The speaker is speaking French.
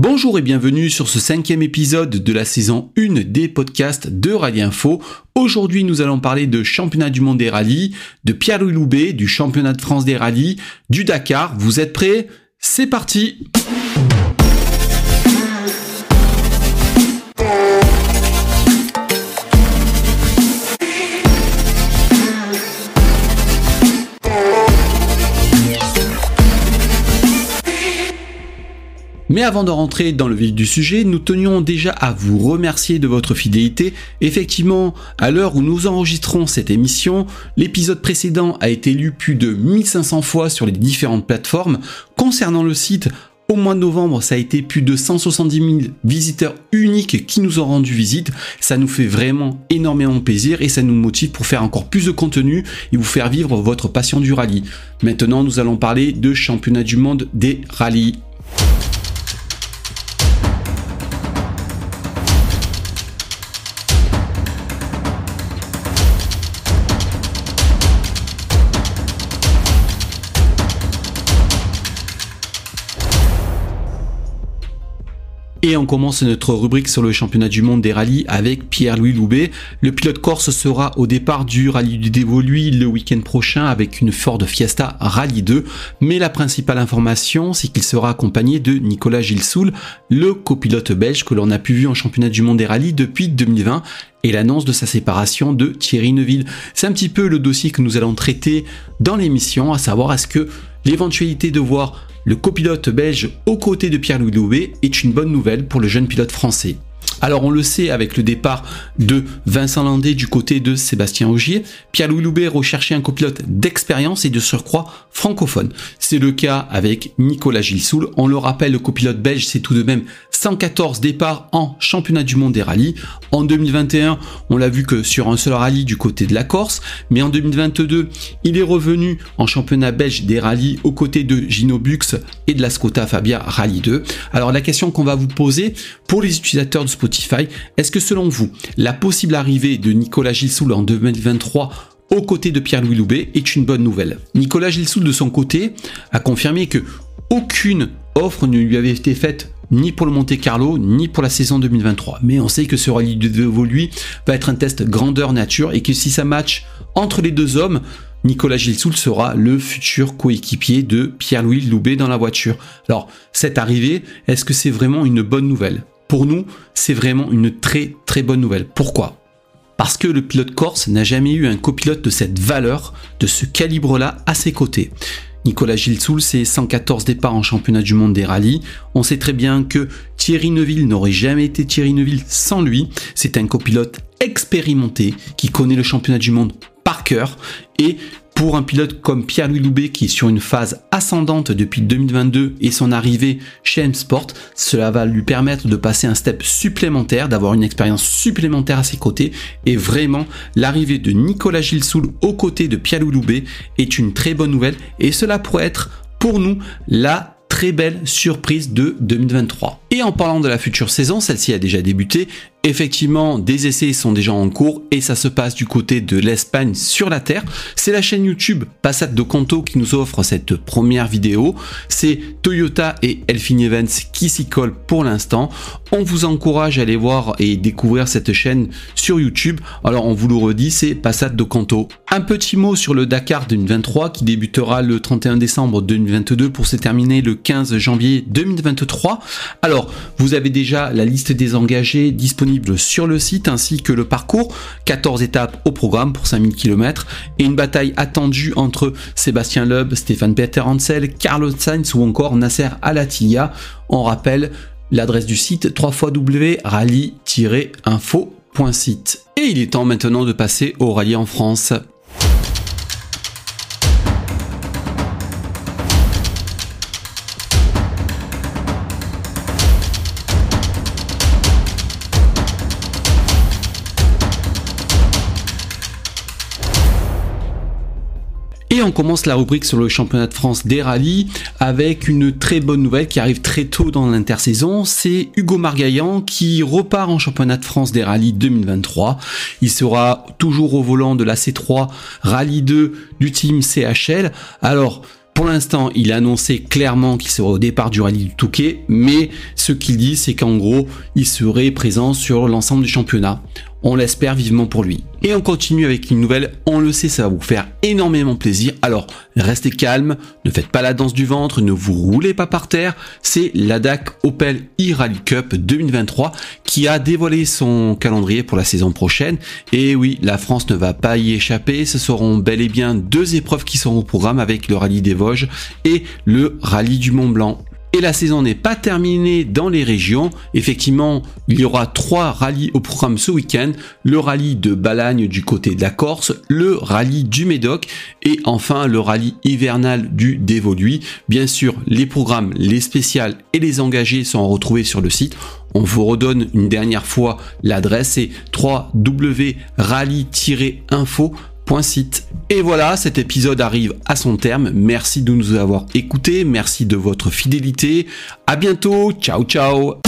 Bonjour et bienvenue sur ce cinquième épisode de la saison 1 des podcasts de Rallye Info. Aujourd'hui, nous allons parler de championnat du monde des rallyes, de Pierre-Louis Loubet, du championnat de France des rallyes, du Dakar. Vous êtes prêts? C'est parti Mais avant de rentrer dans le vif du sujet, nous tenions déjà à vous remercier de votre fidélité. Effectivement, à l'heure où nous enregistrons cette émission, l'épisode précédent a été lu plus de 1500 fois sur les différentes plateformes. Concernant le site, au mois de novembre, ça a été plus de 170 000 visiteurs uniques qui nous ont rendu visite. Ça nous fait vraiment énormément plaisir et ça nous motive pour faire encore plus de contenu et vous faire vivre votre passion du rallye. Maintenant, nous allons parler de championnat du monde des rallyes. Et on commence notre rubrique sur le championnat du monde des rallyes avec Pierre-Louis Loubet. Le pilote corse sera au départ du rallye du Dévoluy le week-end prochain avec une Ford Fiesta Rallye 2. Mais la principale information, c'est qu'il sera accompagné de Nicolas Gilsoul, le copilote belge que l'on a pu vu en championnat du monde des rallyes depuis 2020 et l'annonce de sa séparation de Thierry Neuville. C'est un petit peu le dossier que nous allons traiter dans l'émission, à savoir est-ce que l'éventualité de voir le copilote belge aux côtés de Pierre-Louis Loubet est une bonne nouvelle pour le jeune pilote français. Alors on le sait avec le départ de Vincent Landé du côté de Sébastien Augier, Pierre-Louis Loubet recherchait un copilote d'expérience et de surcroît francophone. C'est le cas avec Nicolas Gilsoul. On le rappelle, le copilote belge, c'est tout de même 114 départs en championnat du monde des rallyes. En 2021, on l'a vu que sur un seul rallye du côté de la Corse, mais en 2022, il est revenu en championnat belge des rallyes aux côtés de Gino Bux et de la Scotta Fabia Rally 2. Alors la question qu'on va vous poser pour les utilisateurs de Spotify, est-ce que selon vous, la possible arrivée de Nicolas Gilsoul en 2023 aux côtés de Pierre-Louis Loubet est une bonne nouvelle? Nicolas Gilsoul de son côté a confirmé que aucune offre ne lui avait été faite ni pour le Monte Carlo, ni pour la saison 2023. Mais on sait que ce rallye de lui va être un test grandeur nature et que si ça match entre les deux hommes, Nicolas Gilsoul sera le futur coéquipier de Pierre-Louis Loubet dans la voiture. Alors, cette arrivée, est-ce que c'est vraiment une bonne nouvelle? Pour nous, c'est vraiment une très très bonne nouvelle. Pourquoi? Parce que le pilote corse n'a jamais eu un copilote de cette valeur, de ce calibre-là à ses côtés. Nicolas Gilsoul, c'est 114 départs en championnat du monde des rallyes. On sait très bien que Thierry Neuville n'aurait jamais été Thierry Neuville sans lui. C'est un copilote expérimenté qui connaît le championnat du monde par cœur et pour un pilote comme Pierre-Louis Loubet qui est sur une phase ascendante depuis 2022 et son arrivée chez M-Sport, cela va lui permettre de passer un step supplémentaire, d'avoir une expérience supplémentaire à ses côtés. Et vraiment l'arrivée de Nicolas Gilsoul aux côtés de Pierre-Louis Loubet est une très bonne nouvelle et cela pourrait être pour nous la très belle surprise de 2023. Et en parlant de la future saison, celle-ci a déjà débuté Effectivement, des essais sont déjà en cours et ça se passe du côté de l'Espagne sur la Terre. C'est la chaîne YouTube Passat de Conto qui nous offre cette première vidéo. C'est Toyota et Elfin Events qui s'y collent pour l'instant. On vous encourage à aller voir et découvrir cette chaîne sur YouTube. Alors on vous le redit, c'est Passat de Conto. Un petit mot sur le Dakar 2023 qui débutera le 31 décembre 2022 pour se terminer le 15 janvier 2023. Alors, vous avez déjà la liste des engagés disponible sur le site ainsi que le parcours, 14 étapes au programme pour 5000 km et une bataille attendue entre Sébastien Loeb, Stéphane Peter Hansel, Carlos Sainz ou encore Nasser Alatia. On rappelle l'adresse du site www.rally-info.site. Et il est temps maintenant de passer au rallye en France. Et on commence la rubrique sur le championnat de France des rallyes avec une très bonne nouvelle qui arrive très tôt dans l'intersaison. C'est Hugo Margaillan qui repart en championnat de France des rallyes 2023. Il sera toujours au volant de la C3 Rallye 2 du team CHL. Alors, Pour l'instant, il a annoncé clairement qu'il serait au départ du rallye du Touquet, mais ce qu'il dit, c'est qu'en gros, il serait présent sur l'ensemble du championnat. On l'espère vivement pour lui. Et on continue avec une nouvelle, on le sait, ça va vous faire énormément plaisir. Alors, restez calme, ne faites pas la danse du ventre, ne vous roulez pas par terre. C'est l'ADAC Opel e-Rally Cup 2023 qui a dévoilé son calendrier pour la saison prochaine. Et oui, la France ne va pas y échapper. Ce seront bel et bien deux épreuves qui seront au programme avec le rallye des Vosges et le rallye du Mont Blanc et la saison n'est pas terminée dans les régions. Effectivement, il y aura trois rallyes au programme ce week-end. Le rallye de Balagne du côté de la Corse, le rallye du Médoc et enfin le rallye hivernal du Dévoluy. Bien sûr, les programmes, les spéciales et les engagés sont retrouvés sur le site. On vous redonne une dernière fois l'adresse, c'est 3w-rally-info et voilà, cet épisode arrive à son terme. Merci de nous avoir écoutés, merci de votre fidélité. À bientôt, ciao ciao.